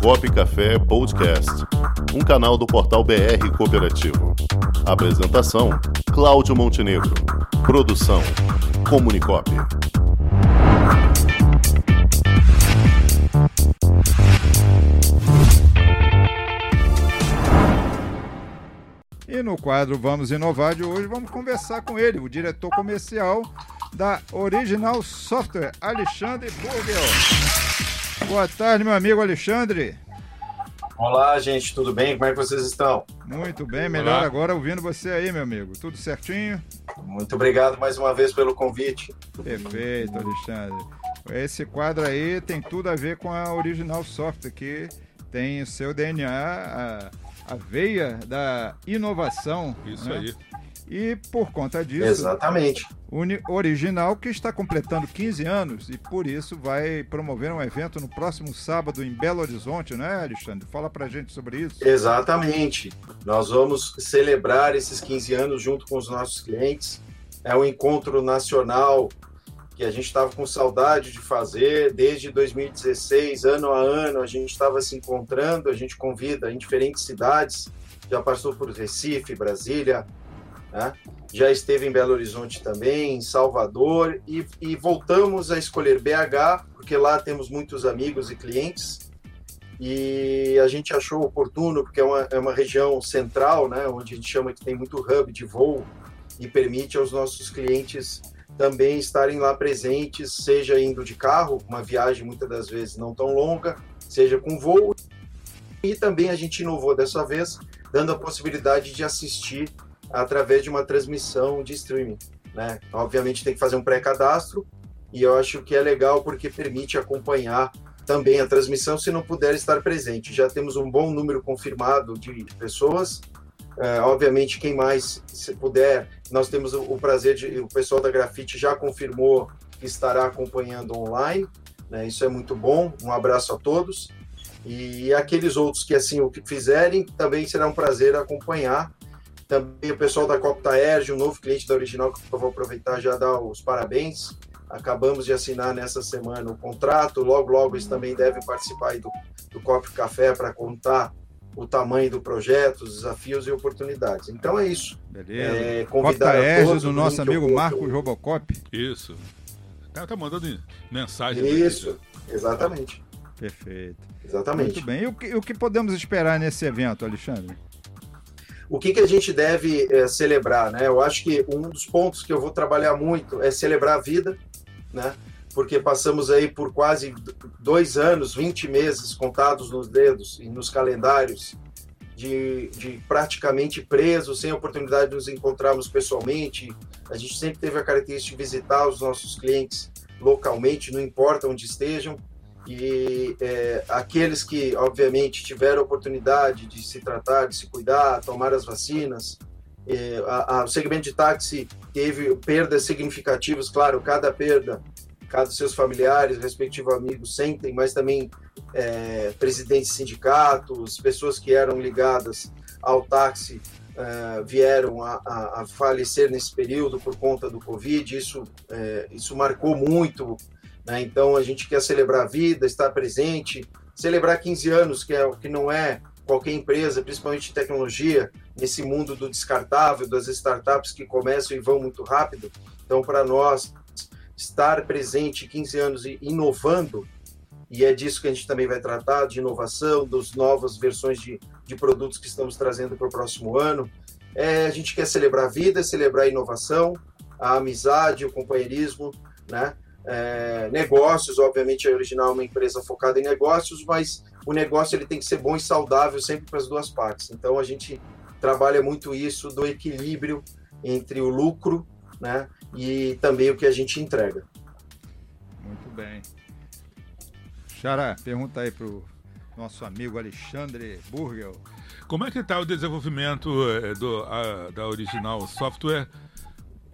Comunicop Café Podcast, um canal do portal BR Cooperativo. Apresentação: Cláudio Montenegro. Produção: Comunicop. E no quadro Vamos Inovar de hoje, vamos conversar com ele, o diretor comercial da Original Software, Alexandre Burgel. Boa tarde, meu amigo Alexandre. Olá, gente, tudo bem? Como é que vocês estão? Muito bem, melhor Olá. agora ouvindo você aí, meu amigo. Tudo certinho? Muito obrigado mais uma vez pelo convite. Perfeito, Alexandre. Esse quadro aí tem tudo a ver com a Original Software, que tem o seu DNA, a, a veia da inovação. Isso né? aí. E por conta disso. Exatamente. Original que está completando 15 anos e por isso vai promover um evento no próximo sábado em Belo Horizonte, né, Alexandre? Fala pra gente sobre isso. Exatamente. Nós vamos celebrar esses 15 anos junto com os nossos clientes. É um encontro nacional que a gente estava com saudade de fazer desde 2016, ano a ano, a gente estava se encontrando, a gente convida em diferentes cidades, já passou por Recife, Brasília, né? já esteve em Belo Horizonte também, em Salvador, e, e, voltamos a escolher BH, porque lá temos muitos amigos e clientes, e a gente achou oportuno, porque é uma, é uma região central, né, onde a gente chama que tem muito hub de voo, e permite aos nossos clientes também estarem lá presentes, seja indo de carro, uma viagem muitas das vezes não tão longa, seja com voo, e também a gente inovou dessa vez, dando a possibilidade de assistir através de uma transmissão de streaming. Né? Obviamente tem que fazer um pré-cadastro e eu acho que é legal porque permite acompanhar também a transmissão se não puder estar presente. Já temos um bom número confirmado de pessoas. É, obviamente, quem mais se puder, nós temos o, prazer de o pessoal da Grafite já confirmou que estará acompanhando online. Né? Isso é muito bom. Um abraço a todos. E aqueles outros que assim o que fizerem, também será um prazer acompanhar também o pessoal da Copta Erge, um novo cliente da Original, que eu vou aproveitar já dar os parabéns. Acabamos de assinar nessa semana o contrato, logo, logo eles também devem participar do, do Cop Café para contar o tamanho do projeto, os desafios e oportunidades. Então é isso. Beleza. É, convidar a todos, do nosso amigo Marcos Robocop. Isso. O cara tá mandando mensagem. Isso, exatamente. Perfeito. Exatamente. Muito bem. E o que, o que podemos esperar nesse evento, Alexandre? o que, que a gente deve é, celebrar, né? Eu acho que um dos pontos que eu vou trabalhar muito é celebrar a vida, né? Porque passamos aí por quase dois anos, 20 meses contados nos dedos e nos calendários, de, de praticamente presos, sem oportunidade de nos encontrarmos pessoalmente. A gente sempre teve a característica de visitar os nossos clientes localmente, não importa onde estejam, e é, aqueles que, obviamente, tiveram oportunidade de se tratar, de se cuidar, tomar as vacinas, é, a, a, o segmento de táxi teve perdas significativas, claro, cada perda, cada seus familiares, respectivos amigos sentem, mas também é, presidentes de sindicatos, pessoas que eram ligadas ao táxi é, vieram a, a, a, falecer nesse período por conta do Covid, isso, é, isso marcou muito né? Então a gente quer celebrar a vida, estar presente, celebrar 15 anos, que, é, que não é qualquer empresa, principalmente tecnologia, nesse mundo do descartável, das startups que começam e vão muito rápido. Então, para nós, estar presente 15 anos e inovando, e é disso que a gente também vai tratar, de inovação, das novas versões de, de produtos que estamos trazendo para o próximo ano. É, a gente quer celebrar a vida, celebrar a inovação, a amizade, o companheirismo, né? é, negócios, obviamente a Original é uma empresa focada em negócios, mas o negócio ele tem que ser bom e saudável sempre para as duas partes. Então a gente trabalha muito isso do equilíbrio entre o lucro né, e também o que a gente entrega. Muito bem. Xará, pergunta aí para o nosso amigo Alexandre Burgel. Como é que está o desenvolvimento eh, do, a, da Original Software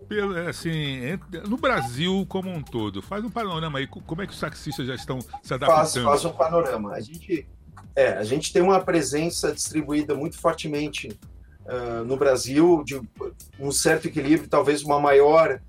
pelo, assim, no Brasil como um todo, faz um panorama aí, como é que os taxistas já estão se adaptando? Faz, faz um panorama. A gente, é, a gente tem uma presença distribuída muito fortemente uh, no Brasil, de um certo equilíbrio, talvez uma maior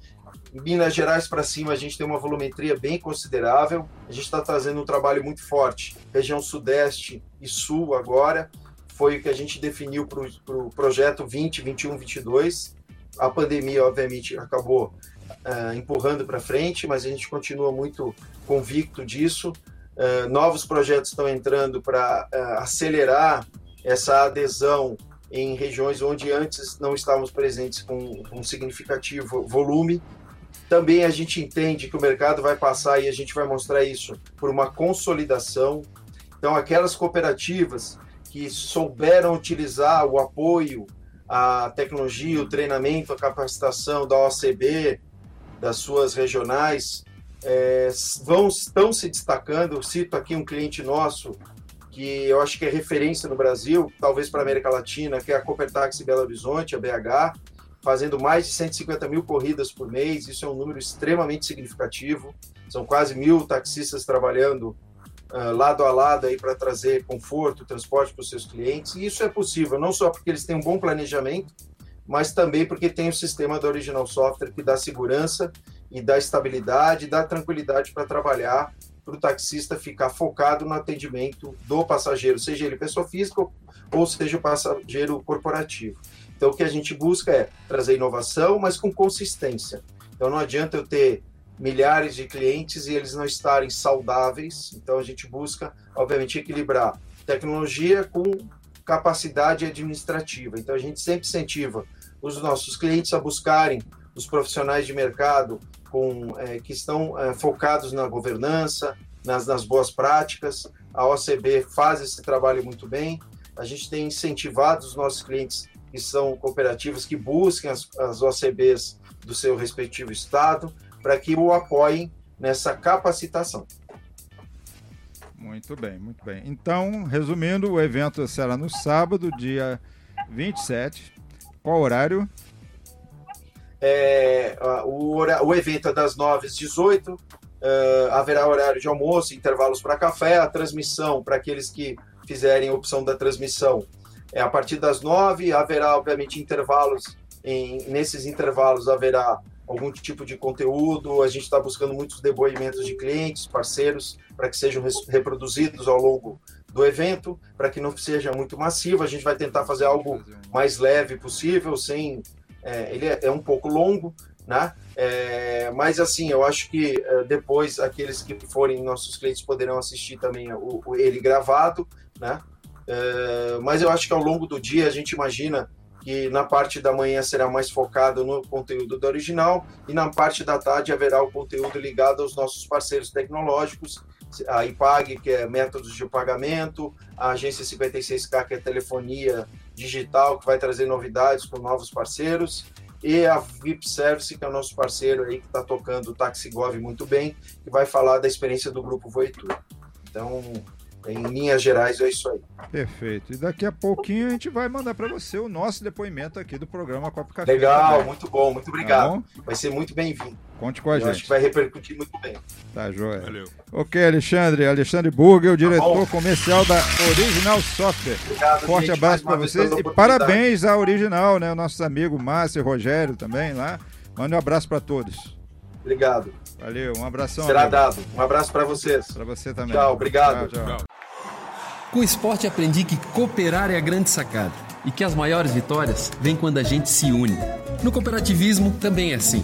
Minas Gerais para cima, a gente tem uma volumetria bem considerável. A gente está trazendo um trabalho muito forte. Região Sudeste e Sul agora. Foi o que a gente definiu para o pro projeto 20, 21, 22. A pandemia, obviamente, acabou uh, empurrando para frente, mas a gente continua muito convicto disso. Uh, novos projetos estão entrando para uh, acelerar essa adesão em regiões onde antes não estávamos presentes com um significativo volume. Também a gente entende que o mercado vai passar e a gente vai mostrar isso por uma consolidação. Então, aquelas cooperativas que souberam utilizar o apoio, a tecnologia, o treinamento, a capacitação da OCB, das suas regionais, é, vão, estão se destacando. Eu cito aqui um cliente nosso, que eu acho que é referência no Brasil, talvez para a América Latina, que é a Copertaxi Belo Horizonte, a BH, fazendo mais de 150 mil corridas por mês. Isso é um número extremamente significativo. São quase mil taxistas trabalhando uh, lado a lado aí para trazer conforto, transporte para os seus clientes. E isso é possível não só porque eles têm um bom planejamento, mas também porque tem o sistema da Original Software que dá segurança e dá estabilidade, dá tranquilidade para trabalhar para o taxista ficar focado no atendimento do passageiro, seja ele pessoa física ou seja o passageiro corporativo. Então, o que a gente busca é trazer inovação, mas com consistência. Então, não adianta eu ter milhares de clientes e eles não estarem saudáveis. Então, a gente busca, obviamente, equilibrar tecnologia com capacidade administrativa. Então, a gente sempre incentiva os nossos clientes a buscarem os profissionais de mercado com, é, que estão é, focados na governança, nas, nas boas práticas. A OCB faz esse trabalho muito bem. A gente tem incentivado os nossos clientes que são cooperativas que busquem as, as OCBs do seu respectivo estado para que o apoiem nessa capacitação. Muito bem, muito bem. Então, resumindo, o evento será no sábado, dia 27. Qual horário? É, o, o evento é das 9 às 18, uh, haverá horário de almoço, intervalos para café, a transmissão para aqueles que fizerem a opção da transmissão é a partir das 9, haverá obviamente intervalos, em, nesses intervalos haverá algum tipo de conteúdo, a gente está buscando muitos depoimentos de clientes, parceiros, para que sejam reproduzidos ao longo do evento, para que não seja muito massivo, a gente vai tentar fazer algo mais leve possível, sem é, ele é, é, um pouco longo, né? É, mas assim, eu acho que é, depois aqueles que forem nossos clientes poderão assistir também o, o ele gravado, né? É, mas eu acho que ao longo do dia a gente imagina que na parte da manhã será mais focado no conteúdo do original e na parte da tarde haverá o conteúdo ligado aos nossos parceiros tecnológicos, a IPAG, que é métodos de pagamento, a Agência 56K, que é telefonia digital, que vai trazer novidades com novos parceiros, e a VIP Service, que é o nosso parceiro aí que está tocando o TaxiGov muito bem, que vai falar da experiência do Grupo Voitur. Então, em linhas gerais, é isso aí. Perfeito. E daqui a pouquinho a gente vai mandar para você o nosso depoimento aqui do programa Copo Café. Legal, também. muito bom, muito obrigado. Tá vai ser muito bem-vindo. Conte com a Eu gente. Acho que vai repercutir muito bem. Tá, joia. Valeu. Ok, Alexandre. Alexandre Burger, o diretor tá comercial da Original Software. Obrigado, Forte gente, abraço para vocês e parabéns à Original, né? Nossos amigos Márcio e Rogério também lá. Mande um abraço para todos. Obrigado. Valeu, um abração. Será amigo. dado. Um abraço para vocês. Para você também. Tchau, obrigado. tchau. tchau. Com o esporte aprendi que cooperar é a grande sacada e que as maiores vitórias vêm quando a gente se une. No cooperativismo também é assim.